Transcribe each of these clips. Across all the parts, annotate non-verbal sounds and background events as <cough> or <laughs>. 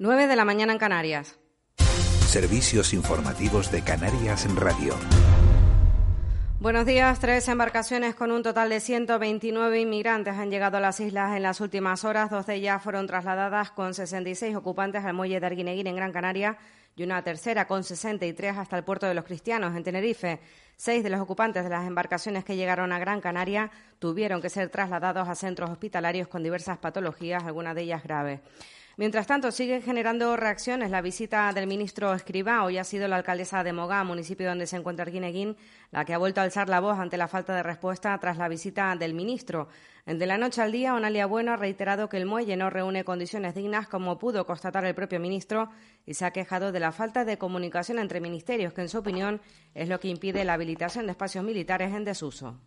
9 de la mañana en Canarias. Servicios informativos de Canarias en Radio. Buenos días. Tres embarcaciones con un total de 129 inmigrantes han llegado a las islas en las últimas horas. Dos de ellas fueron trasladadas con 66 ocupantes al muelle de Arguineguín en Gran Canaria y una tercera con 63 hasta el puerto de los Cristianos en Tenerife. Seis de los ocupantes de las embarcaciones que llegaron a Gran Canaria tuvieron que ser trasladados a centros hospitalarios con diversas patologías, algunas de ellas graves. Mientras tanto, sigue generando reacciones la visita del ministro Escribá. Hoy ha sido la alcaldesa de Mogá, municipio donde se encuentra Arguineguín, la que ha vuelto a alzar la voz ante la falta de respuesta tras la visita del ministro. De la noche al día, Onalia Bueno ha reiterado que el muelle no reúne condiciones dignas, como pudo constatar el propio ministro, y se ha quejado de la falta de comunicación entre ministerios, que en su opinión es lo que impide la habilitación de espacios militares en desuso.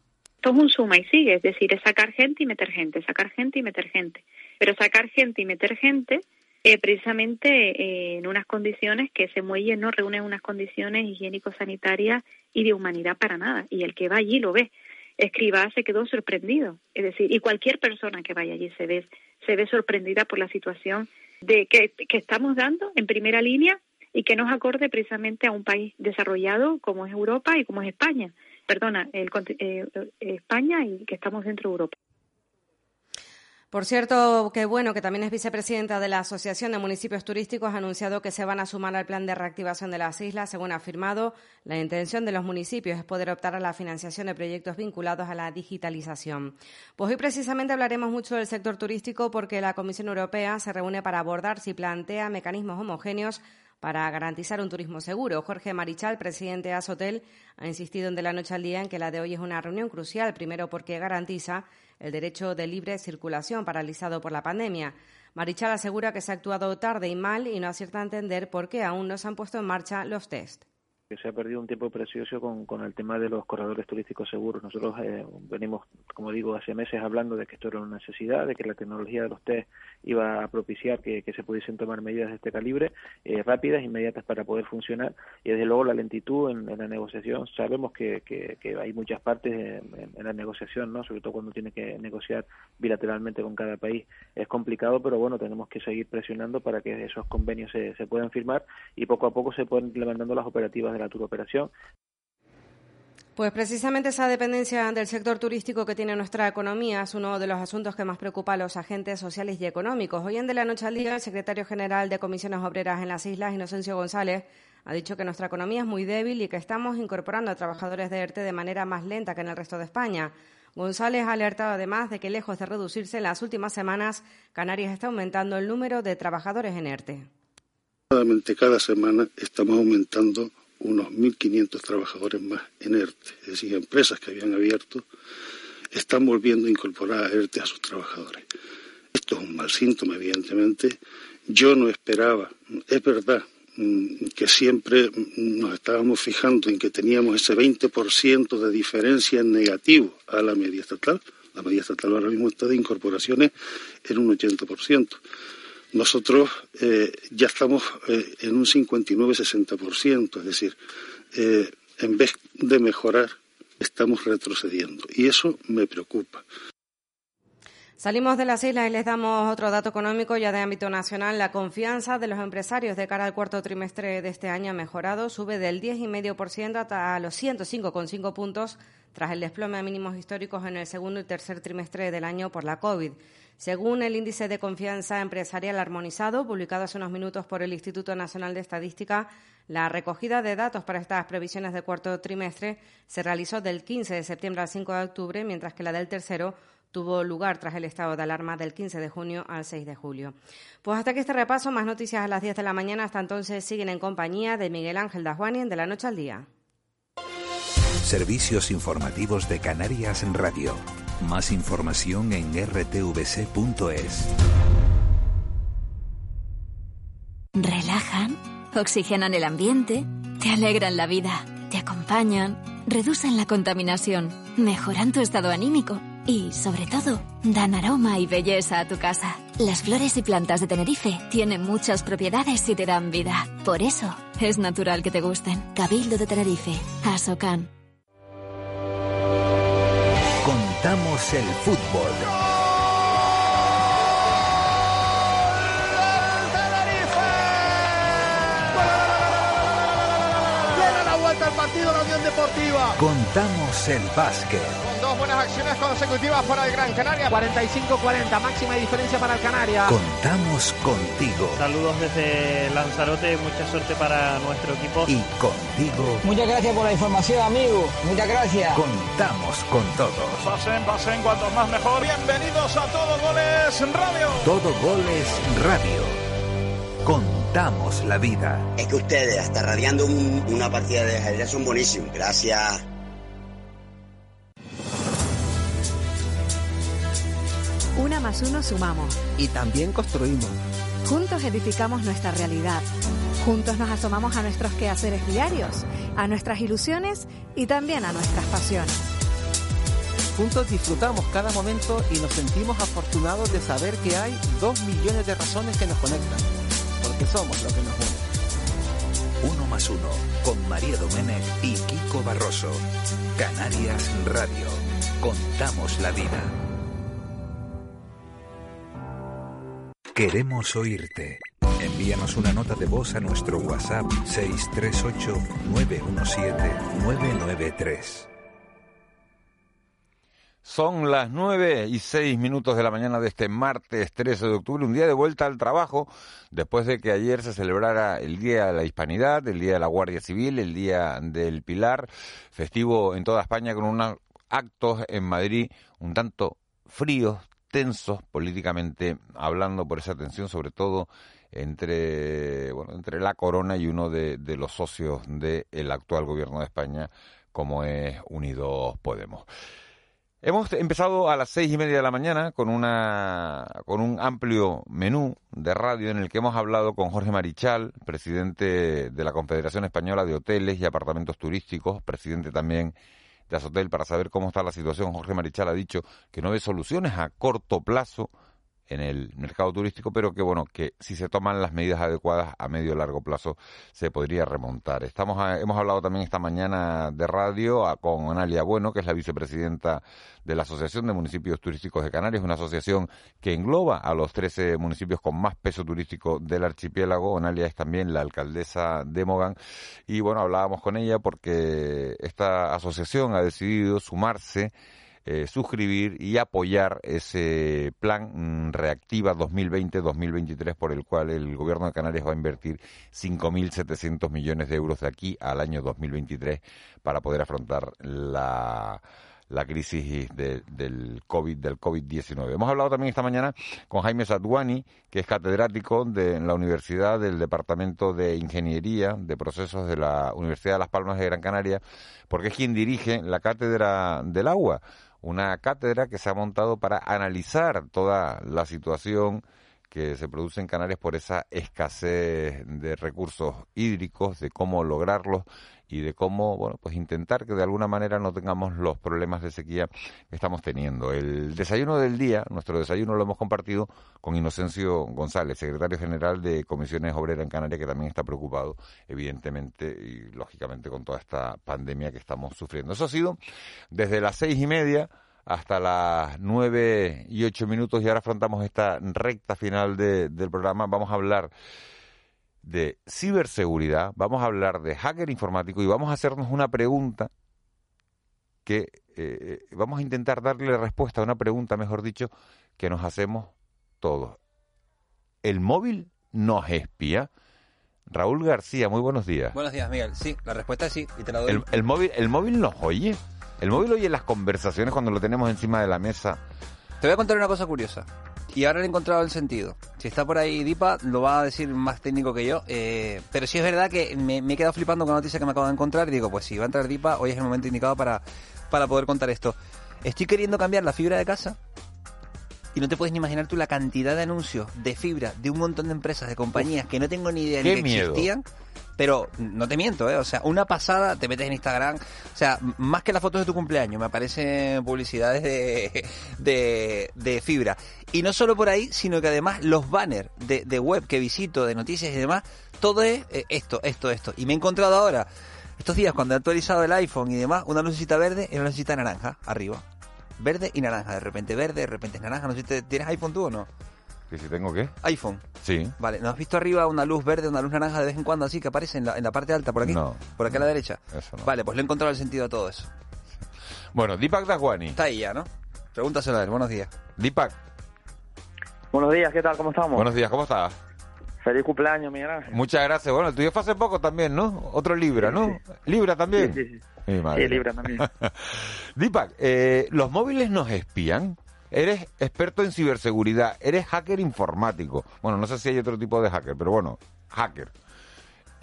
Esto es un suma y sigue, es decir, es sacar gente y meter gente, sacar gente y meter gente. Pero sacar gente y meter gente precisamente eh, en unas condiciones que ese muelle no reúne unas condiciones higiénico-sanitarias y de humanidad para nada. Y el que va allí lo ve. Escriba se quedó sorprendido. Es decir, y cualquier persona que vaya allí se ve, se ve sorprendida por la situación de que, que estamos dando en primera línea y que nos acorde precisamente a un país desarrollado como es Europa y como es España. Perdona, el, eh, España y que estamos dentro de Europa. Por cierto, qué bueno que también es vicepresidenta de la Asociación de Municipios Turísticos, ha anunciado que se van a sumar al plan de reactivación de las islas. Según ha afirmado, la intención de los municipios es poder optar a la financiación de proyectos vinculados a la digitalización. Pues hoy precisamente hablaremos mucho del sector turístico porque la Comisión Europea se reúne para abordar si plantea mecanismos homogéneos para garantizar un turismo seguro. Jorge Marichal, presidente de Asotel, ha insistido en de la noche al día en que la de hoy es una reunión crucial, primero porque garantiza el derecho de libre circulación paralizado por la pandemia. Marichal asegura que se ha actuado tarde y mal y no acierta a entender por qué aún no se han puesto en marcha los test que se ha perdido un tiempo precioso con, con el tema de los corredores turísticos seguros. Nosotros eh, venimos, como digo, hace meses hablando de que esto era una necesidad, de que la tecnología de los test iba a propiciar que, se pudiesen tomar medidas de este calibre, eh, rápidas, inmediatas para poder funcionar. Y desde luego la lentitud en, la negociación, sabemos que, que, hay muchas partes en, la negociación, ¿no? sobre todo cuando tiene que negociar bilateralmente con cada país. Es complicado, pero bueno, tenemos que seguir presionando para que esos convenios se, se puedan firmar y poco a poco se puedan implementando las operativas de la turoperación. Pues precisamente esa dependencia del sector turístico que tiene nuestra economía es uno de los asuntos que más preocupa a los agentes sociales y económicos. Hoy en De la Noche al Día, el secretario general de Comisiones Obreras en las Islas, Inocencio González, ha dicho que nuestra economía es muy débil y que estamos incorporando a trabajadores de ERTE de manera más lenta que en el resto de España. González ha alertado además de que lejos de reducirse en las últimas semanas, Canarias está aumentando el número de trabajadores en ERTE. Cada semana estamos aumentando unos 1.500 trabajadores más en ERTE, es decir, empresas que habían abierto están volviendo a incorporar a ERTE a sus trabajadores. Esto es un mal síntoma, evidentemente. Yo no esperaba, es verdad, mm, que siempre nos estábamos fijando en que teníamos ese 20% de diferencia en negativo a la media estatal. La media estatal ahora mismo está de incorporaciones en un 80% nosotros eh, ya estamos eh, en un 59-60%, es decir, eh, en vez de mejorar, estamos retrocediendo. Y eso me preocupa. Salimos de las islas y les damos otro dato económico ya de ámbito nacional. La confianza de los empresarios de cara al cuarto trimestre de este año ha mejorado, sube del 10,5% hasta los 105,5 puntos tras el desplome a mínimos históricos en el segundo y tercer trimestre del año por la COVID. Según el índice de confianza empresarial armonizado, publicado hace unos minutos por el Instituto Nacional de Estadística, la recogida de datos para estas previsiones de cuarto trimestre se realizó del 15 de septiembre al 5 de octubre, mientras que la del tercero tuvo lugar tras el estado de alarma del 15 de junio al 6 de julio. Pues hasta aquí este repaso, más noticias a las 10 de la mañana. Hasta entonces siguen en compañía de Miguel Ángel Dajuani De la Noche al Día. Servicios informativos de Canarias en Radio. Más información en rtvc.es. Relajan, oxigenan el ambiente, te alegran la vida, te acompañan, reducen la contaminación, mejoran tu estado anímico y, sobre todo, dan aroma y belleza a tu casa. Las flores y plantas de Tenerife tienen muchas propiedades y te dan vida. Por eso, es natural que te gusten. Cabildo de Tenerife, Asocan. Contamos el fútbol. Deportiva. Contamos el básquet. Con dos buenas acciones consecutivas para el Gran Canaria. 45-40, máxima diferencia para el Canaria. Contamos contigo. Saludos desde Lanzarote, mucha suerte para nuestro equipo. Y contigo. Muchas gracias por la información, amigo. Muchas gracias. Contamos con todos. Pasen, pasen, cuantos más mejor. Bienvenidos a Todo Goles Radio. Todo Goles Radio. Contamos la vida. Es que ustedes, hasta radiando un- una partida de ajedrez, son buenísimos. Gracias. Una más uno sumamos. Y también construimos. Juntos edificamos nuestra realidad. Juntos nos asomamos a nuestros quehaceres diarios, a nuestras ilusiones y también a nuestras pasiones. Juntos disfrutamos cada momento y nos sentimos afortunados de saber que hay dos millones de razones que nos conectan. Porque somos lo que nos une. Uno más uno. Con María Domenech y Kiko Barroso. Canarias Radio. Contamos la vida. Queremos oírte. Envíanos una nota de voz a nuestro WhatsApp 638-917-993. Son las 9 y 6 minutos de la mañana de este martes 13 de octubre, un día de vuelta al trabajo, después de que ayer se celebrara el Día de la Hispanidad, el Día de la Guardia Civil, el Día del Pilar, festivo en toda España con unos actos en Madrid un tanto fríos, tensos políticamente hablando por esa tensión, sobre todo entre, bueno, entre la corona y uno de, de los socios del actual gobierno de España, como es Unidos Podemos. Hemos empezado a las seis y media de la mañana con una con un amplio menú de radio en el que hemos hablado con Jorge Marichal, presidente de la Confederación Española de Hoteles y Apartamentos Turísticos, presidente también de Azotel, para saber cómo está la situación. Jorge Marichal ha dicho que no ve soluciones a corto plazo en el mercado turístico, pero que bueno, que si se toman las medidas adecuadas a medio y largo plazo se podría remontar. Estamos a- hemos hablado también esta mañana de radio a- con Analia Bueno, que es la vicepresidenta de la Asociación de Municipios Turísticos de Canarias, una asociación que engloba a los 13 municipios con más peso turístico del archipiélago. Analia es también la alcaldesa de Mogán y bueno, hablábamos con ella porque esta asociación ha decidido sumarse eh, suscribir y apoyar ese plan mm, Reactiva 2020-2023 por el cual el gobierno de Canarias va a invertir 5.700 millones de euros de aquí al año 2023 para poder afrontar la la crisis de- del COVID del COVID-19. Hemos hablado también esta mañana con Jaime Sadwani, que es catedrático de la Universidad del Departamento de Ingeniería de Procesos de la Universidad de Las Palmas de Gran Canaria, porque es quien dirige la Cátedra del Agua, una cátedra que se ha montado para analizar toda la situación que se produce en Canarias por esa escasez de recursos hídricos, de cómo lograrlos y de cómo, bueno, pues intentar que de alguna manera no tengamos los problemas de sequía que estamos teniendo. El desayuno del día, nuestro desayuno lo hemos compartido con Inocencio González, secretario general de Comisiones Obreras en Canarias, que también está preocupado, evidentemente, y lógicamente con toda esta pandemia que estamos sufriendo. Eso ha sido desde las seis y media hasta las nueve y ocho minutos y ahora afrontamos esta recta final de- del programa. Vamos a hablar de ciberseguridad, vamos a hablar de hacker informático y vamos a hacernos una pregunta que eh, vamos a intentar darle respuesta a una pregunta, mejor dicho, que nos hacemos todos. ¿El móvil nos espía? Raúl García, muy buenos días. Buenos días, Miguel. Sí, la respuesta es sí, y te la doy. ¿El, el móvil, ¿El móvil nos oye? ¿El móvil oye las conversaciones cuando lo tenemos encima de la mesa? Te voy a contar una cosa curiosa. Y ahora le he encontrado el sentido. Si está por ahí Dipa, lo va a decir más técnico que yo. eh, pero sí es verdad que me, me he quedado flipando con la noticia que me acabo de encontrar. Y digo, pues si va a entrar Dipa, hoy es el momento indicado para, para poder contar esto. Estoy queriendo cambiar la fibra de casa. Y no te puedes ni imaginar tú la cantidad de anuncios de fibra de un montón de empresas, de compañías que no tengo ni idea ni que miedo. existían. Pero no te miento, ¿eh? O sea, una pasada, te metes en Instagram. O sea, más que las fotos de tu cumpleaños, me aparecen publicidades de, de, de fibra. Y no solo por ahí, sino que además los banners de, de web que visito, de noticias y demás, todo es eh, esto, esto, esto. Y me he encontrado ahora, estos días, cuando he actualizado el iPhone y demás, una lucecita verde y una lucecita naranja arriba. Verde y naranja, de repente verde, de repente naranja. No sé si te- tienes iPhone tú o no. ¿Que si tengo qué? iPhone. Sí. Vale, ¿no has visto arriba una luz verde, una luz naranja de vez en cuando así que aparece en la, en la parte alta por aquí? No. Por aquí a la derecha. Eso no. Vale, pues le he encontrado el sentido a todo eso. <laughs> Bueno, Deepak Daswani. Está ahí ya, ¿no? Pregúntaselo a él, buenos días. Deepak, Buenos días, ¿qué tal? ¿Cómo estamos? buenos días, ¿cómo estás? Feliz cumpleaños, Miguel Ángel. Muchas gracias. Bueno, el tuyo fue hace poco también, ¿no? Otro Libra, ¿no? Libra también. Sí, sí, sí. Mi madre. Sí, Libra también. <laughs> Deepak, eh, ¿los móviles nos espían? Eres experto en ciberseguridad, eres hacker informático. Bueno, no sé si hay otro tipo de hacker, pero bueno, hacker.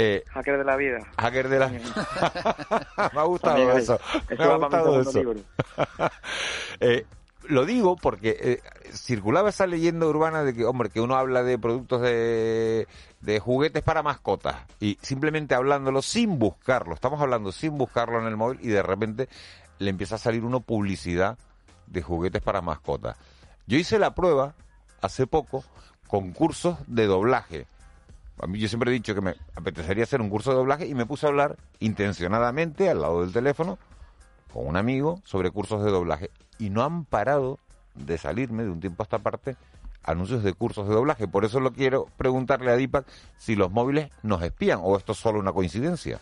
Eh, Hacker de la vida. hacker de la... <laughs> Me ha gustado eso. Me ha gustado eso. <laughs> Eh, lo digo porque eh, circulaba esa leyenda urbana de que, hombre, que uno habla de productos de, de juguetes para mascotas y simplemente hablándolo sin buscarlo, estamos hablando sin buscarlo en el móvil y de repente le empieza a salir uno publicidad de juguetes para mascotas. Yo hice la prueba hace poco con cursos de doblaje. A mí yo siempre he dicho que me apetecería hacer un curso de doblaje y me puse a hablar intencionadamente al lado del teléfono con un amigo sobre cursos de doblaje y no han parado de salirme de un tiempo a esta parte anuncios de cursos de doblaje. Por eso lo quiero preguntarle a Deepak si los móviles nos espían o esto es solo una coincidencia.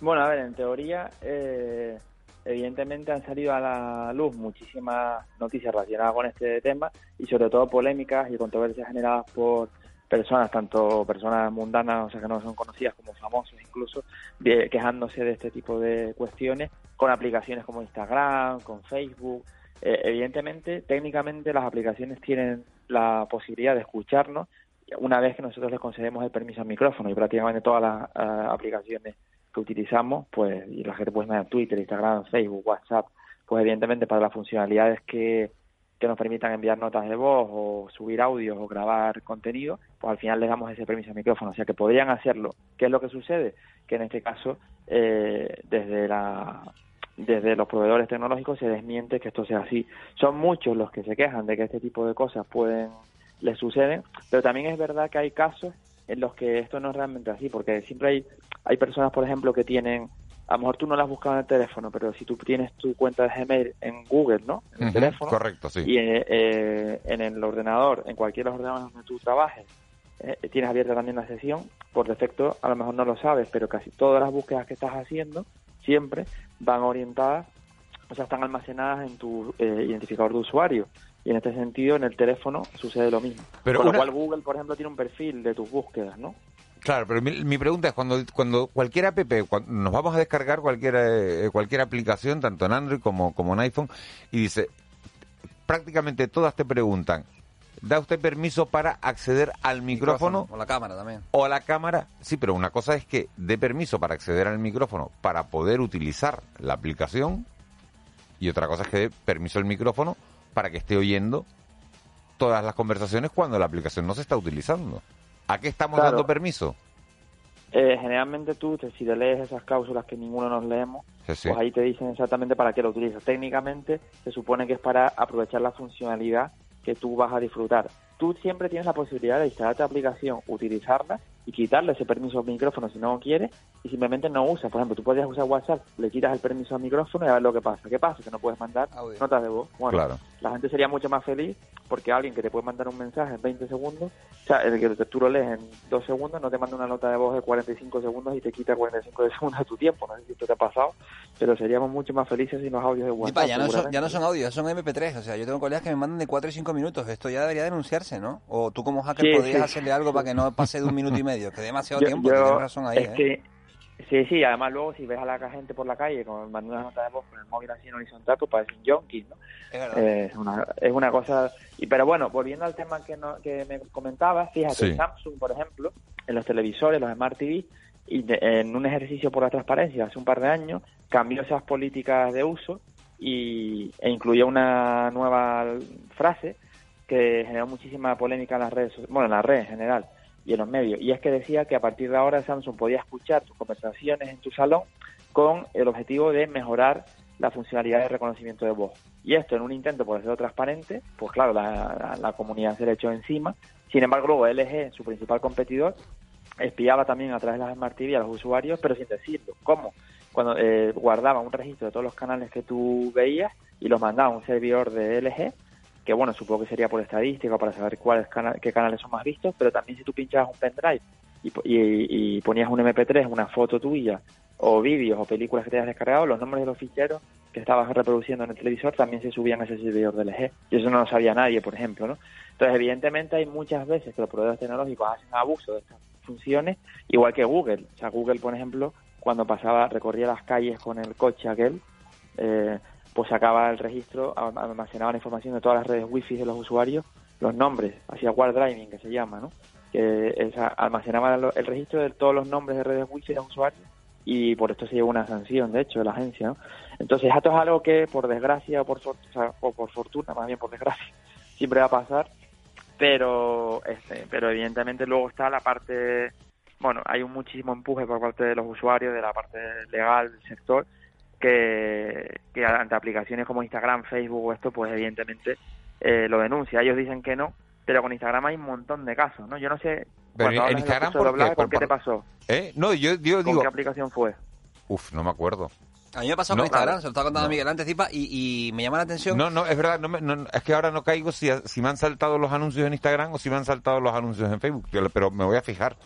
Bueno, a ver, en teoría, eh, evidentemente han salido a la luz muchísimas noticias relacionadas con este tema y sobre todo polémicas y controversias generadas por personas, tanto personas mundanas, o sea, que no son conocidas como famosos incluso, quejándose de este tipo de cuestiones con aplicaciones como Instagram, con Facebook. Eh, evidentemente, técnicamente las aplicaciones tienen la posibilidad de escucharnos una vez que nosotros les concedemos el permiso al micrófono y prácticamente todas las eh, aplicaciones que utilizamos, pues, y las que te puedes mandar Twitter, Instagram, Facebook, WhatsApp, pues evidentemente para las funcionalidades que, que nos permitan enviar notas de voz o subir audios o grabar contenido, pues al final les damos ese permiso al micrófono. O sea que podrían hacerlo. ¿Qué es lo que sucede? Que en este caso, eh, desde la desde los proveedores tecnológicos se desmiente que esto sea así. Son muchos los que se quejan de que este tipo de cosas pueden les suceden, pero también es verdad que hay casos en los que esto no es realmente así, porque siempre hay hay personas, por ejemplo, que tienen a lo mejor tú no las has buscado en el teléfono, pero si tú tienes tu cuenta de Gmail en Google, ¿no? En el teléfono. correcto, sí. Y eh, eh, en el ordenador, en cualquier ordenador donde tú trabajes, eh, tienes abierta también la sesión. Por defecto, a lo mejor no lo sabes, pero casi todas las búsquedas que estás haciendo siempre van orientadas, o sea, están almacenadas en tu eh, identificador de usuario. Y en este sentido, en el teléfono sucede lo mismo. Pero Con una- lo cual, Google, por ejemplo, tiene un perfil de tus búsquedas, ¿no? Claro, pero mi, mi pregunta es cuando cuando cualquier app, cuando nos vamos a descargar cualquier eh, cualquier aplicación, tanto en Android como, como en iPhone, y dice, prácticamente todas te preguntan, ¿da usted permiso para acceder al micrófono? O la cámara también. O a la cámara, sí, pero una cosa es que dé permiso para acceder al micrófono para poder utilizar la aplicación y otra cosa es que dé permiso al micrófono para que esté oyendo todas las conversaciones cuando la aplicación no se está utilizando. ¿A qué estamos Claro. dando permiso? Eh, generalmente tú, te- si te lees esas cláusulas que ninguno nos leemos, Sí, sí. pues ahí te dicen exactamente para qué lo utilizas. Técnicamente se supone que es para aprovechar la funcionalidad que tú vas a disfrutar. Tú siempre tienes la posibilidad de instalar tu aplicación, utilizarla y quitarle ese permiso al micrófono si no quieres y simplemente no usas. Por ejemplo, tú podrías usar WhatsApp, le quitas el permiso al micrófono y a ver lo que pasa. ¿Qué pasa? Que no puedes mandar notas de voz. Bueno, Claro. la gente sería mucho más feliz porque alguien que te puede mandar un mensaje en 20 segundos, o sea, el que tú lo lees en 2 segundos, no te manda una nota de voz de 45 segundos y te quita 45 de segundos de tu tiempo. No sé si esto te ha pasado, pero seríamos mucho más felices sin los audios de WhatsApp. Ya, no son, seguramente. ya no son audios, son MP3. O sea, yo tengo colegas que me mandan de 4 y 5 minutos. Esto ya debería denunciarse, ¿no? O tú como hacker Sí, podrías sí. hacerle algo para que no pase de un minuto y medio, que demasiado Yo- tiempo. yo- tienes razón ahí, es ¿eh? que- sí, sí, además luego si ves a la gente por la calle con mandando una nota de voz con el móvil así en horizontal, pues parecen yonkis, ¿no? Es. Eh, es, una, es una cosa... Y, pero bueno, volviendo al tema que, no, que me comentabas, fíjate, Sí. Samsung, por ejemplo, en los televisores, los Smart TV, y de- en un ejercicio por la transparencia hace un par de años, cambió esas políticas de uso y, e incluyó una nueva frase que generó muchísima polémica en las redes, bueno, en las redes en general y en los medios. Y es que decía que a partir de ahora Samsung podía escuchar tus conversaciones en tu salón con el objetivo de mejorar la funcionalidad de reconocimiento de voz. Y esto en un intento por hacerlo transparente, pues claro, la, comunidad se le echó encima. Sin embargo, luego LG, su principal competidor, espiaba también a través de las Smart TV a los usuarios, pero sin decirlo. ¿Cómo? Cuando eh, guardaba un registro de todos los canales que tú veías y los mandaba a un servidor de LG que bueno, supongo que sería por estadística para saber cuáles qué canales son más vistos, pero también si tú pinchabas un pendrive y, po- y- y ponías un MP3, una foto tuya, o vídeos o películas que te hayas descargado, los nombres de los ficheros que estabas reproduciendo en el televisor también se subían a ese servidor del EG. Y eso no lo sabía nadie, por ejemplo, ¿no? Entonces, evidentemente hay muchas veces que los proveedores tecnológicos hacen abuso de estas funciones, igual que Google. O sea, Google, por ejemplo, cuando pasaba, recorría las calles con el coche aquel, eh, pues sacaba el registro, almacenaba la información de todas las redes wifi de los usuarios, los nombres, hacía wire driving, que se llama, ¿no? Que esa- almacenaba el registro de todos los nombres de redes wifi de los usuarios y por esto se llevó una sanción, de hecho, de la agencia, ¿no? Entonces, esto es algo que, por desgracia o por, o o por fortuna, más bien por desgracia, <laughs> siempre va a pasar, pero, este, pero evidentemente luego está la parte, bueno, hay un muchísimo empuje por parte de los usuarios, de la parte legal del sector, que, que ante aplicaciones como Instagram, Facebook o esto, pues evidentemente eh, lo denuncia. Ellos dicen que no, pero con Instagram hay un montón de casos, ¿no? Yo no sé, Pero en Instagram, ¿por qué? doblaje, ¿con Por- qué te pasó? ¿Eh? No, yo, yo ¿Con digo... qué aplicación fue? Uf, no me acuerdo. A mí me pasó No, con Instagram, claro. se lo estaba contando No. Miguel antes, Zipa, y, y me llama la atención. No, no, es verdad, no me- no, es que ahora no caigo si, si me han saltado los anuncios en Instagram o si me han saltado los anuncios en Facebook, Yo- pero me voy a fijar.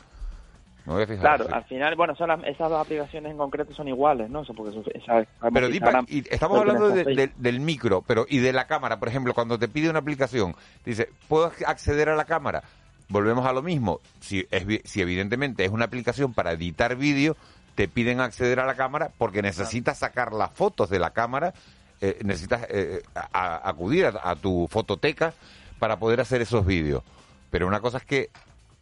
Me voy a fijar. Claro, sí. al final, bueno, son las- esas dos aplicaciones en concreto son iguales, ¿no? Eso porque esa- Pero Dipa, y estamos hablando de- de- del micro, pero y de la cámara, por ejemplo, cuando te pide una aplicación, dice, ¿puedo acceder a la cámara? Volvemos a lo mismo. Si, es, si evidentemente es una aplicación para editar vídeo, te piden acceder a la cámara porque necesitas sacar las fotos de la cámara, eh, necesitas eh, a- a- acudir a, a tu fototeca para poder hacer esos vídeos. Pero una cosa es que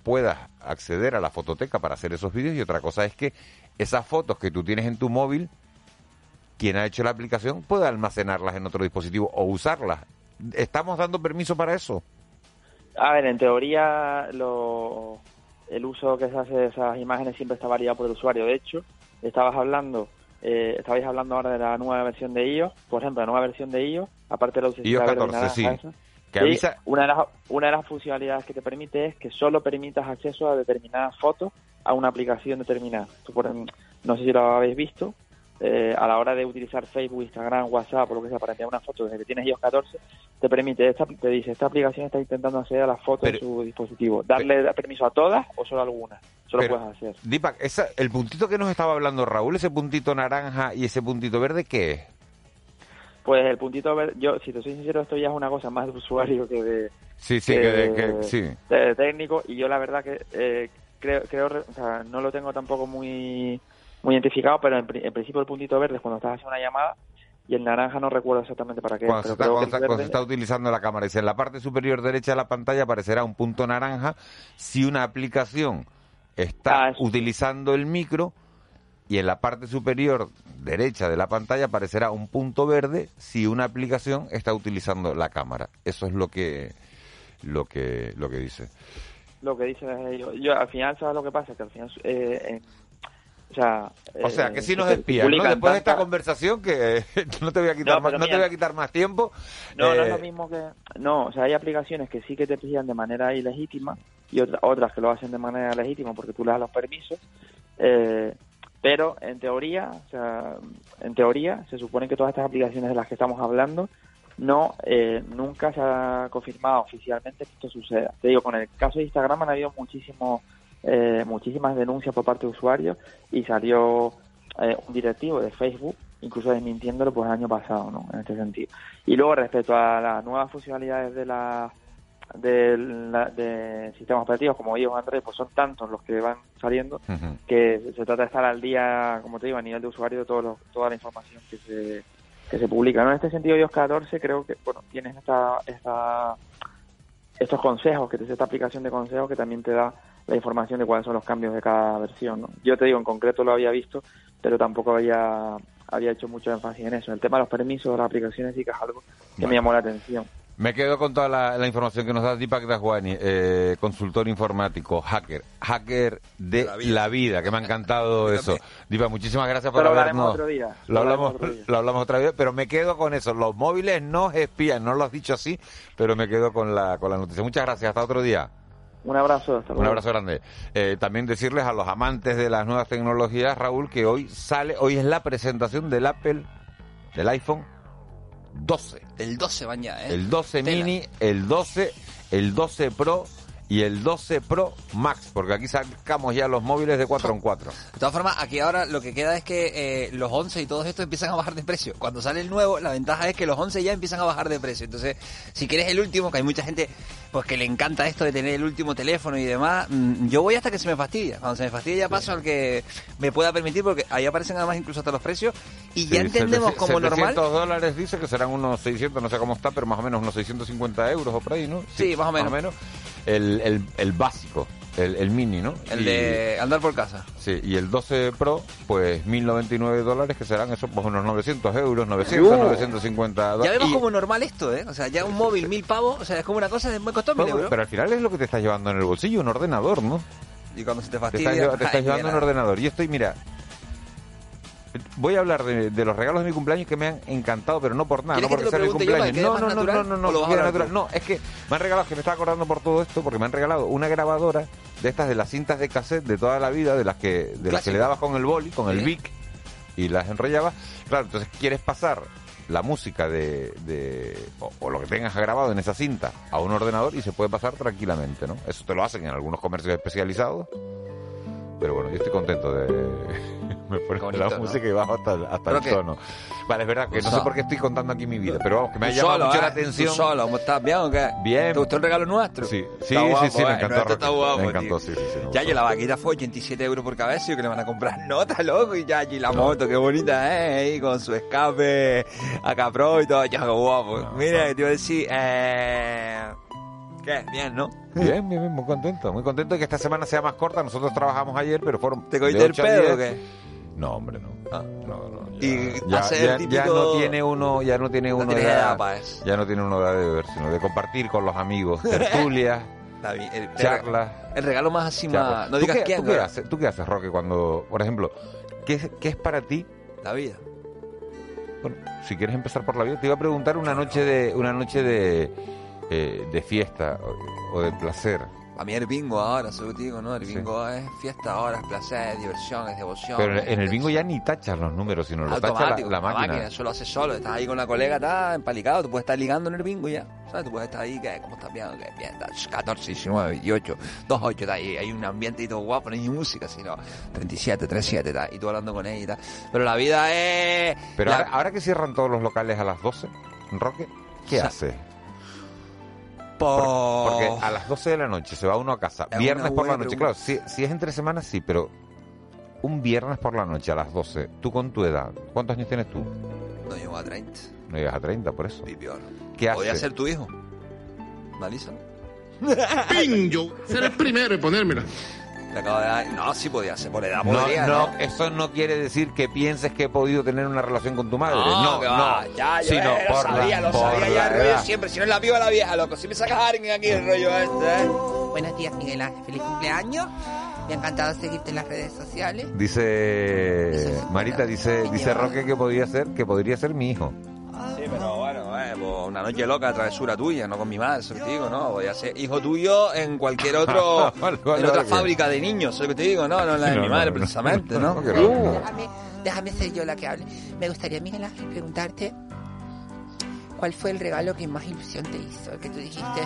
puedas acceder a la fototeca para hacer esos vídeos y otra cosa es que esas fotos que tú tienes en tu móvil quien ha hecho la aplicación puede almacenarlas en otro dispositivo o usarlas. ¿Estamos dando permiso para eso? A ver, en teoría lo, el uso que se hace de esas imágenes siempre está variado por el usuario. De hecho, estabas hablando, eh, estabais hablando ahora de la nueva versión de iOS. Por ejemplo, la nueva versión de iOS, aparte de la iOS verde y 14, naranja sí. esa, Que sí, avisa... una, de las, una de las funcionalidades que te permite es que solo permitas acceso a determinadas fotos a una aplicación determinada. Ejemplo, no sé si lo habéis visto, eh, a la hora de utilizar Facebook, Instagram, WhatsApp o lo que sea para enviar una foto desde que tienes iOS 14, te permite, esta, te dice, esta aplicación está intentando acceder a las fotos de su dispositivo. ¿Darle permiso a todas o solo a algunas? Solo Pero, puedes hacer. Esa- el puntito que nos estaba hablando Raúl, ese puntito naranja y ese puntito verde, ¿qué es? Pues el puntito verde, yo, si te soy sincero, esto ya es una cosa más de usuario que de, Sí, sí, que que, de- que- sí. de técnico y yo la verdad que eh, creo, creo re- o sea, no lo tengo tampoco muy muy identificado, pero en, pri- en principio el puntito verde es cuando estás haciendo una llamada y el naranja no recuerdo exactamente para qué. Cuando, se pero está, creo cuando está- cuando se está utilizando la cámara. Dice, en la parte superior derecha de la pantalla aparecerá un punto naranja si una aplicación está Ah, utilizando el micro y en la parte superior derecha de la pantalla aparecerá un punto verde si una aplicación está utilizando la cámara. Eso es lo que lo que lo que dice. lo que dicen es ellos. Yo, al final, ¿sabes lo que pasa? Que al final, eh, o sea... O sea, que eh, si nos espían, Después de esta conversación que <laughs> no te voy a quitar No, más, no te voy a quitar más tiempo. No, no Eh, es lo mismo que... No, o sea, hay aplicaciones que sí que te pillan de manera ilegítima y otra- otras que lo hacen de manera legítima porque tú le das los permisos. eh, pero en teoría, o sea, en teoría se supone que todas estas aplicaciones de las que estamos hablando no eh, nunca se ha confirmado oficialmente que esto suceda. Te digo, con el caso de Instagram han habido muchísimos eh, muchísimas denuncias por parte de usuarios y salió eh, un directivo de Facebook incluso desmintiéndolo pues el año pasado, ¿no? En este sentido. Y luego respecto a las nuevas funcionalidades de la de, la- de sistemas operativos como iOS Android, pues son tantos los que van saliendo que se trata de estar al día, como te digo, a nivel de usuario de todos los- toda la información que se, que se publica. ¿no? En este sentido, iOS 14 creo que, bueno, tienes esta, esta, estos consejos, que te esta aplicación de consejos que también te da la información de cuáles son los cambios de cada versión. ¿no? Yo te digo, en concreto lo había visto, pero tampoco había, había hecho mucho énfasis en eso. El tema de los permisos de las aplicaciones sí que es algo que me llamó la atención. Me quedo con toda la, la información que nos da Deepak Dajwani, eh, consultor informático, hacker, hacker de la vida, que me ha encantado <laughs> eso. Deepak, muchísimas gracias por Pero lo otro día. Lo Lo hablamos, otro día. lo hablamos otra vez, pero me quedo con eso. Los móviles no espían, no lo has dicho así, pero me quedo con la, con la noticia. Muchas gracias, hasta otro día. Un abrazo, hasta Un luego. abrazo grande. Eh, también decirles a los amantes de las nuevas tecnologías, Raúl, que hoy sale, hoy es la presentación del Apple, del iPhone 12. Del 12 van ya, ¿eh? El 12 Tela. mini, el 12, el 12 Pro y el 12 Pro Max, porque aquí sacamos ya los móviles de 4 en 4. De todas formas, aquí ahora lo que queda es que eh, los 11 y todos estos empiezan a bajar de precio. Cuando sale el nuevo, la ventaja es que los 11 ya empiezan a bajar de precio. Entonces, si quieres el último, que hay mucha gente pues que le encanta esto de tener el último teléfono y demás, mm, yo voy hasta que se me fastidia. Cuando se me fastidia ya paso al que me pueda permitir, porque ahí aparecen además incluso hasta los precios y ya Sí, entendemos 700 como normal. 700 dólares dice que serán unos 600, no sé cómo está, pero más o menos unos 650 euros o por ahí, ¿no? Sí, más o menos. El, el, el básico, el, el mini, ¿no? El Y- de andar por casa. Sí, y el 12 Pro, pues 1099 dólares, que serán eso, pues unos 900 euros, 900, ¡Uh! 950 Ya dólares. vemos Y- como normal esto, ¿eh? O sea, ya un móvil, mil pavos, o sea, es como una cosa de muy costó mil pero, al final es lo que te estás llevando en el bolsillo, un ordenador, ¿no? Y cuando se te Te fastidia... estás, lleva- te estás ay, llevando un ordenador. Y estoy, mira, voy a hablar de, de los regalos de mi cumpleaños que me han encantado, pero no por nada, no ¿Quieres que porque sea mi cumpleaños. No, no, no, no, no, no, ¿O lo vas a quede hablar natural. tú? No, es que me han regalado, que me estaba acordando por todo esto, porque me han regalado una grabadora de estas de las cintas de cassette de toda la vida, de las que, de las que le dabas con el boli, con el. Vic, y las enrollabas. Claro, entonces quieres pasar la música de, de o, o lo que tengas grabado en esa cinta a un ordenador y se puede pasar tranquilamente, ¿no? Eso te lo hacen en algunos comercios especializados. Pero bueno, yo estoy contento de... <laughs> Me pone Qué la música y bajo hasta, el- hasta ¿Pero el tono. Vale, es verdad que no sé por qué estoy contando aquí mi vida, pero vamos, que me ha llamado solo, mucho ¿eh? la atención. ¿Tú solo? ¿Cómo estás? ¿Bien o qué? Bien. ¿Te gustó el regalo nuestro? Sí, sí, sí, sí, me ¿eh? encantó. Nuestro está guapo, me encantó, sí, sí, sí. me Ya, y la vaquita fue 87 euros por cabeza y que le van a comprar nota, loco. Y ya, y la moto, qué bonita, ¿eh? Ahí con su escape a Capro y todo, ya, guapo. Mira, te iba a decir, eh... ¿Qué? Bien, ¿no? Bien, bien, bien, muy contento. Muy contento de que esta semana sea más corta. Nosotros trabajamos ayer, pero fueron. ¿Te cogiste el pedo 10. o qué? No, hombre, no. Ah. No, no. Y Ya, hacer ya, el típico... ya no tiene uno, ya no tiene No uno de edad para eso. ya no tiene uno de beber, sino de compartir con los amigos, <laughs> tertulias, charlas. el regalo más así, más... No ¿Tú digas qué, quién, ¿tú qué, haces, ¿Tú qué haces, Roque, cuando, por ejemplo, qué, es- qué es para ti? La vida. Bueno, si quieres empezar por la vida, te iba a preguntar una noche de una noche de, eh, de fiesta o, o de placer. A mí el bingo ahora, solo te digo, ¿no? El bingo es fiesta ahora, es placer, es diversión, es devoción. Pero es- en el bingo ya ni tachas los números, sino lo tacha la, la máquina. Eso lo haces solo. Estás ahí con la colega, estás empalicado. Tú puedes estar ligando en el bingo ya. ¿Sabes? Tú puedes estar ahí, que ¿cómo estás bien? ¿Qué? Bien, estás 14, 19, 28, 28, está ahí. Hay un ambiente y todo guapo, no hay ni música, sino 37, 37, está. Y tú hablando con ella y tal. Pero la vida es. Pero la- ahora, ahora que cierran todos los locales a las 12, Roque, ¿qué O sea, hace? Por- Porque a las 12 de la noche se va uno a casa. Es Viernes por la noche. pregunta. Claro, si, si es entre semanas, sí, pero un viernes por la noche a las 12, tú con tu edad, ¿cuántos años tienes tú? No llego a 30. No llegas a 30, por eso. ¿Qué Podría hace? ser tu hijo. ¿Analiza? Pingo, ser el primero en ponérmela. Le acabo de dar. No, sí podía ser. Por edad No, podría. no, eso no quiere decir que pienses que he podido tener una relación con tu madre. No, No, que no. ya, yo sino eh, lo sabía, la, lo por sabía ya rollo siempre. Si no es la piba, la vieja, loco. Si me sacas a alguien aquí el rollo este, ¿eh? Buenos días, Miguel Ángel. Feliz cumpleaños. Me ha encantado seguirte en las redes sociales. Dice Marita, dice, dice Roque que podría ser, que podría ser mi hijo. Pues una noche loca, travesura tuya, no con mi madre, eso que te digo, ¿no? Voy a ser hijo tuyo en cualquier otro, <laughs> Vale, vale, en otra vale. fábrica de niños, eso que te digo, ¿no? No en la de No, mi madre, no, precisamente, no, ¿no? no, que no. Déjame, déjame ser yo la que hable. Me gustaría, Miguel Ángel, preguntarte cuál fue el regalo que más ilusión te hizo. El que tú dijiste,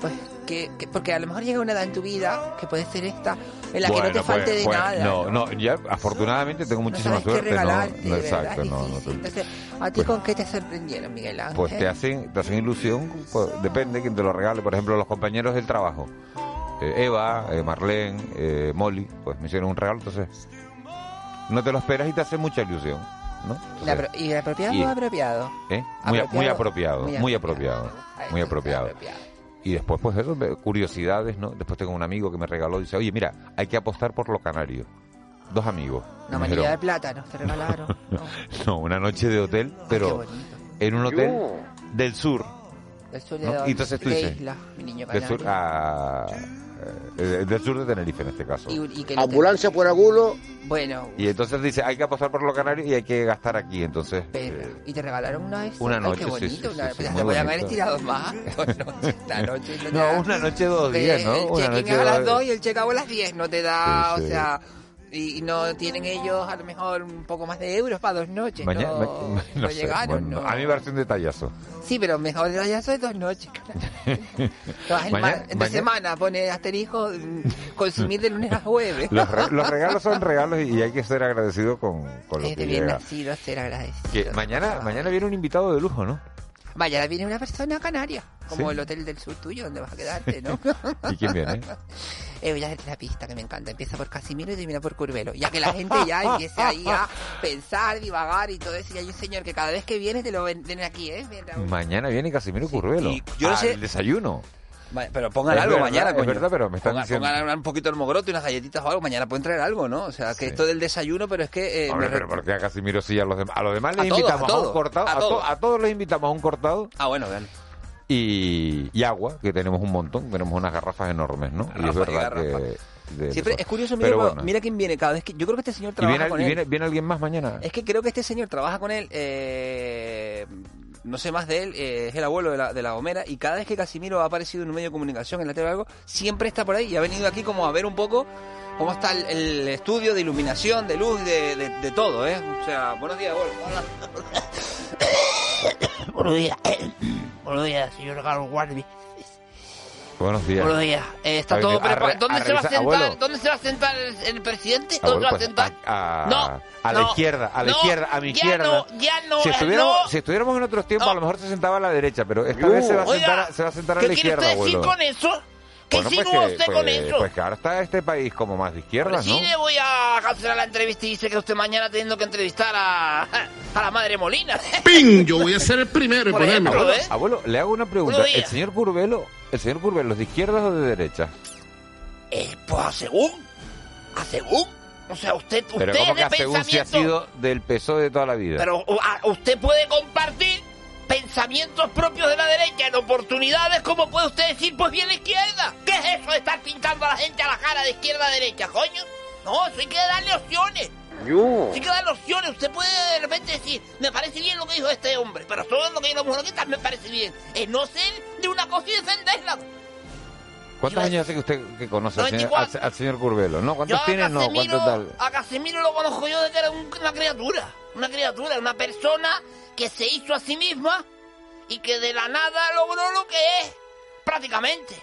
pues, que, que- porque a lo mejor llega una edad en tu vida, que puede ser esta, en la que no te Bueno, falte pues- de pues, nada. No, no, ya afortunadamente tengo muchísima sabes qué suerte. No, regalarte, no, exacto, no, no te- Entonces, ¿a ti con qué te sorprendieron, Miguel Ángel? Pues te hacen, te hacen ilusión, pues, depende quién te lo regale. Por ejemplo, los compañeros del trabajo. Eh, Eva, eh, Marlene, eh, Molly, pues me hicieron un regalo, entonces no te lo esperas y te hace mucha ilusión, ¿no? La Entonces, apro- ¿Y apropiado y- o apropiado? ¿eh? muy, a- muy apropiado, Muy muy apropiado, muy apropiado. Y después, pues eso, curiosidades, ¿no? Después tengo un amigo que me regaló, dice, oye, mira, hay que apostar por los canarios. Dos amigos. Una Me manilla de plátanos te regalaron. <laughs> no, una noche de hotel, pero en un hotel del sur. Del sur de ¿no? Y entonces tú ¿Qué dices, isla, mi niño del sur, a- eh, del sur de Tenerife en este caso. Y- y que no te- Ambulancia por agulo. Bueno, Y entonces dice, hay que apostar por los canarios y hay que gastar aquí. Entonces, eh, ¿y te regalaron una vez? Una Ay, noche, qué sí, bonito. sí, una- sí, sí, pues te podían haber estirado más. Dos <laughs> noches, una noche. No, una noche, dos días, ¿no? El check-in a las dos- 2 y el check-out a las 10. No te da, Sí, sí. o sea... Y, no tienen ellos a lo mejor un poco más de euros para dos noches. Mañana, no, ma- ma- no no sé, llegaron, bueno, no. A mí me parece un detallazo. Sí, pero mejor de ya son dos noches. <laughs> claro. Mañana- entre mañana- semana pone asterisco mm, consumir de lunes a jueves. Los, re- los regalos son regalos y hay que ser agradecido con, con lo Es que de bien llega. nacido ser agradecido. Que mañana, mañana viene un invitado de lujo, ¿no? Vaya, ahora viene una persona canaria, como Sí. el hotel del sur tuyo, donde vas a quedarte, ¿no? <laughs> ¿Y quién viene? <laughs> Eh, voy a hacerte la pista que me encanta. Empieza por Casimiro y termina por Curvelo. Ya que la gente ya empiece ahí a <laughs> pensar, divagar y todo eso. Y hay un señor que cada vez que viene te lo ven, ven aquí, ¿eh? Mañana viene Casimiro Curvelo. y yo no al sé- desayuno. Pero pongan Es algo verdad, mañana, es coño. verdad, pero me están Pongan- diciendo- pongan un poquito de mogrote, unas galletitas o algo. Mañana pueden traer algo, ¿no? O sea, que esto del desayuno, pero es que... eh, Hombre, me pero re- ¿por qué a Casimiro sí a los demás? A los demás les A invitamos a a, todos, un cortado. a A, to- todos. a todos les invitamos a un cortado Ah, bueno, vean. y, y agua, que tenemos un montón. Tenemos unas garrafas enormes, ¿no? y es y verdad que... Siempre es curioso, mira, bueno. quién viene cada vez que... Yo creo que este señor ¿Y trabaja viene, con y él. viene, viene alguien más mañana? Es que creo que este señor trabaja con él, eh, no sé más de él, eh, es el abuelo de la, de la Gomera, y cada vez que Casimiro ha aparecido en un medio de comunicación, en la tele o algo, siempre está por ahí y ha venido aquí como a ver un poco cómo está el, estudio de iluminación, de luz, de, de, de todo, ¿eh? O sea, buenos días, abuelo. <coughs> Buenos días. <coughs> Buenos días, señor Carlos Guardi. Buenos días. Buenos días. Eh, está todo preparado. re- ¿Dónde se va a sentar? abuelo. ¿Dónde se va a sentar el, el presidente? Abuelo, ¿Dónde se va a pues, sentar? a, a- No, a la no, izquierda, a la no, izquierda, a mi ya izquierda. no, ya no, si, eh, estuviéramos, no. si estuviéramos en otros tiempos, a lo mejor se sentaba a la derecha, pero esta vez se va a Oiga, sentar, a- se va a, sentar a ¿Qué la quiere izquierda, usted decir abuelo. con eso? ¿Qué Bueno, pues que- usted con pues- eso? Pues que ahora está este país como más de izquierda, Sí ¿no? le voy a cancelar la entrevista y dice que usted mañana teniendo que entrevistar a, <laughs> a la madre Molina. ¡Ping! Yo voy a ser el primero en Por ponerme. ejemplo, Abuelo, ¿eh? abuelo, le hago una pregunta. ¿El señor Curvelo, el señor Curvelo, ¿es de izquierdas o de derecha? Eh, pues a según. A según. O sea, usted, Pero usted como es que de según si ha pensamiento... sido del PSOE de toda la vida. Pero a- usted puede compartir pensamientos propios de la derecha en oportunidades, como puede usted decir, pues bien la izquierda. ¿Qué es eso de estar pintando a la gente a la cara de izquierda a derecha, coño? No, eso hay que darle opciones. Yo. Hay que darle opciones. Usted puede de repente decir, me parece bien lo que dijo este hombre, pero todo lo que dijo la mujer que me parece bien. Es no ser de una cosa y defenderla. ¿Cuántos años hace que usted que conoce al señor, al, 94. al señor Curvelo? ¿Cuántos tiene? No, ¿cuántos tal? a Casemiro lo conozco yo de que era un- una criatura. Una criatura, una persona que se hizo a sí misma y que de la nada logró lo que es, prácticamente.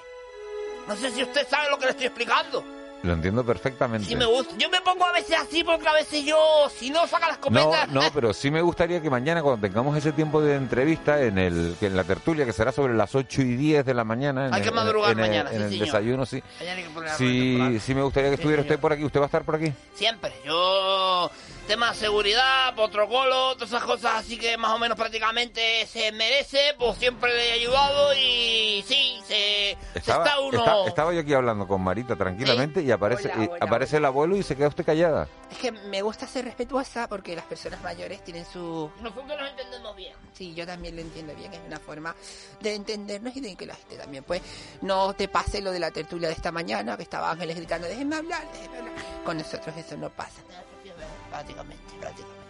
No sé si usted sabe lo que le estoy explicando. Lo entiendo perfectamente. Sí me gusta. Yo me pongo a veces así porque a veces yo, si no saca la No, escopeta... no, <laughs> pero sí me gustaría que mañana, cuando tengamos ese tiempo de entrevista en el que en la tertulia, que será sobre las 8 y 10 de la mañana. En Hay el- que madrugar en el- mañana, En sí, el señor. desayuno, sí. Mañana hay que poner la rueda Sí, sí me gustaría que estuviera usted por aquí. ¿Usted va a estar por aquí? Siempre. Yo, tema de seguridad, protocolo, todas esas cosas así que más o menos prácticamente se merece, pues siempre le he ayudado y sí, se, está uno... esta- estaba yo aquí hablando con Marita tranquilamente y aparece Hola, y hola, aparece el abuelo y se queda usted callada. Es que me gusta ser respetuosa porque las personas mayores tienen su... Nosotros nos entendemos bien. Sí, yo también lo entiendo bien. Es una forma de entendernos y de que la gente también, pues, no te pase lo de la tertulia de esta mañana, que estaba Ángeles gritando, déjenme hablar, déjenme hablar. Con nosotros eso no pasa. Prácticamente, prácticamente.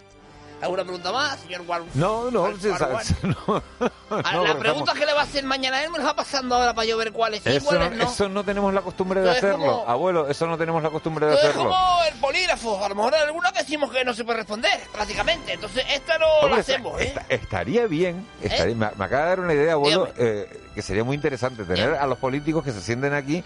¿Alguna pregunta más, señor Warren? No, no, sí, sabes, <laughs> no, no, Ah, porque la pregunta estamos- que le va a hacer mañana a él me lo va pasando ahora para yo ver cuáles sí, Eso cuáles no, no. eso no tenemos la costumbre de hacerlo. como- Abuelo, eso no tenemos la costumbre de Esto es hacerlo. como el polígrafo. A lo mejor alguna que decimos que no se puede responder, prácticamente. Entonces, esta no Hombre, la esta- hacemos, ¿eh? esta- estaría bien, estaría- me, me acaba de dar una idea, abuelo, eh, que sería muy interesante tener a los políticos que se sienten aquí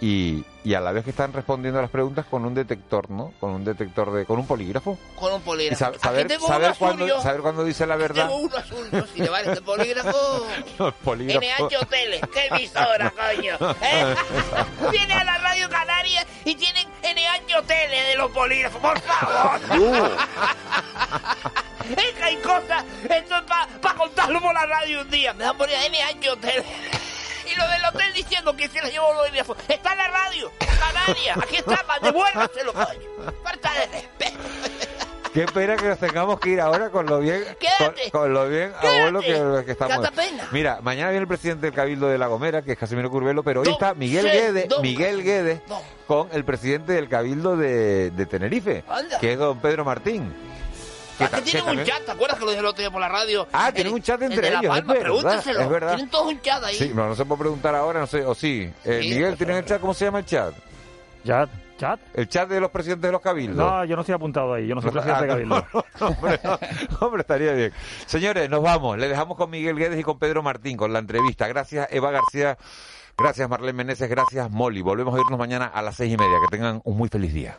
y, y a la vez que están respondiendo a las preguntas con un detector, ¿no? Con un detector de, con un polígrafo. Con un polígrafo. sa- Aquí saber, tengo saber, uno azul cuándo, yo. saber cuándo dice la verdad. Tengo uno azul. yo. Si le vale este polígrafo... <laughs> Los polígrafos. NH Hoteles, qué emisora, <laughs> coño. ¿eh? <laughs> Viene a la Radio Canaria y tienen NH Hoteles de los polígrafos, por favor. es que hay cosas, esto es para contarlo por la radio un día. Me dan por ahí NH Hoteles. Lo del hotel diciendo que se les llevó los bolígrafos. Está en la radio, Canaria. Aquí está, devuélvaselo, coño. Falta de respeto. <laughs> Qué pena que nos tengamos que ir ahora con lo bien, con, con lo bien, abuelo, que, que estamos. Pena. Mira, mañana viene el presidente del Cabildo de La Gomera, que es Casimiro Curvelo, pero hoy está Miguel sí, Guedes, Miguel Guedes, con el presidente del Cabildo de, de Tenerife, Anda. que es don Pedro Martín. Que Es que ta- tienen que un también- chat, ¿te acuerdas que lo dije el otro día por la radio? Ah, El- tienen un chat el entre de La ellos, es verdad, pregúntenselo. es verdad. Tienen todos un chat ahí. Sí, no, no se puede preguntar ahora, no sé, o sí. Eh, Sí, Miguel, ¿tienen el chat? ¿Cómo se llama el chat? Chat. ¿Chat? El chat de los presidentes de los cabildos. No, yo no estoy apuntado ahí, yo no soy <laughs> presidente de Ah, cabildo. no, no, hombre, no, hombre, estaría bien. Señores, nos vamos. Le dejamos con Miguel Guedes y con Pedro Martín con la entrevista. Gracias, Eva García. Gracias, Marlene Meneses. Gracias, Molly. Volvemos a irnos mañana a las seis y media. Que tengan un muy feliz día.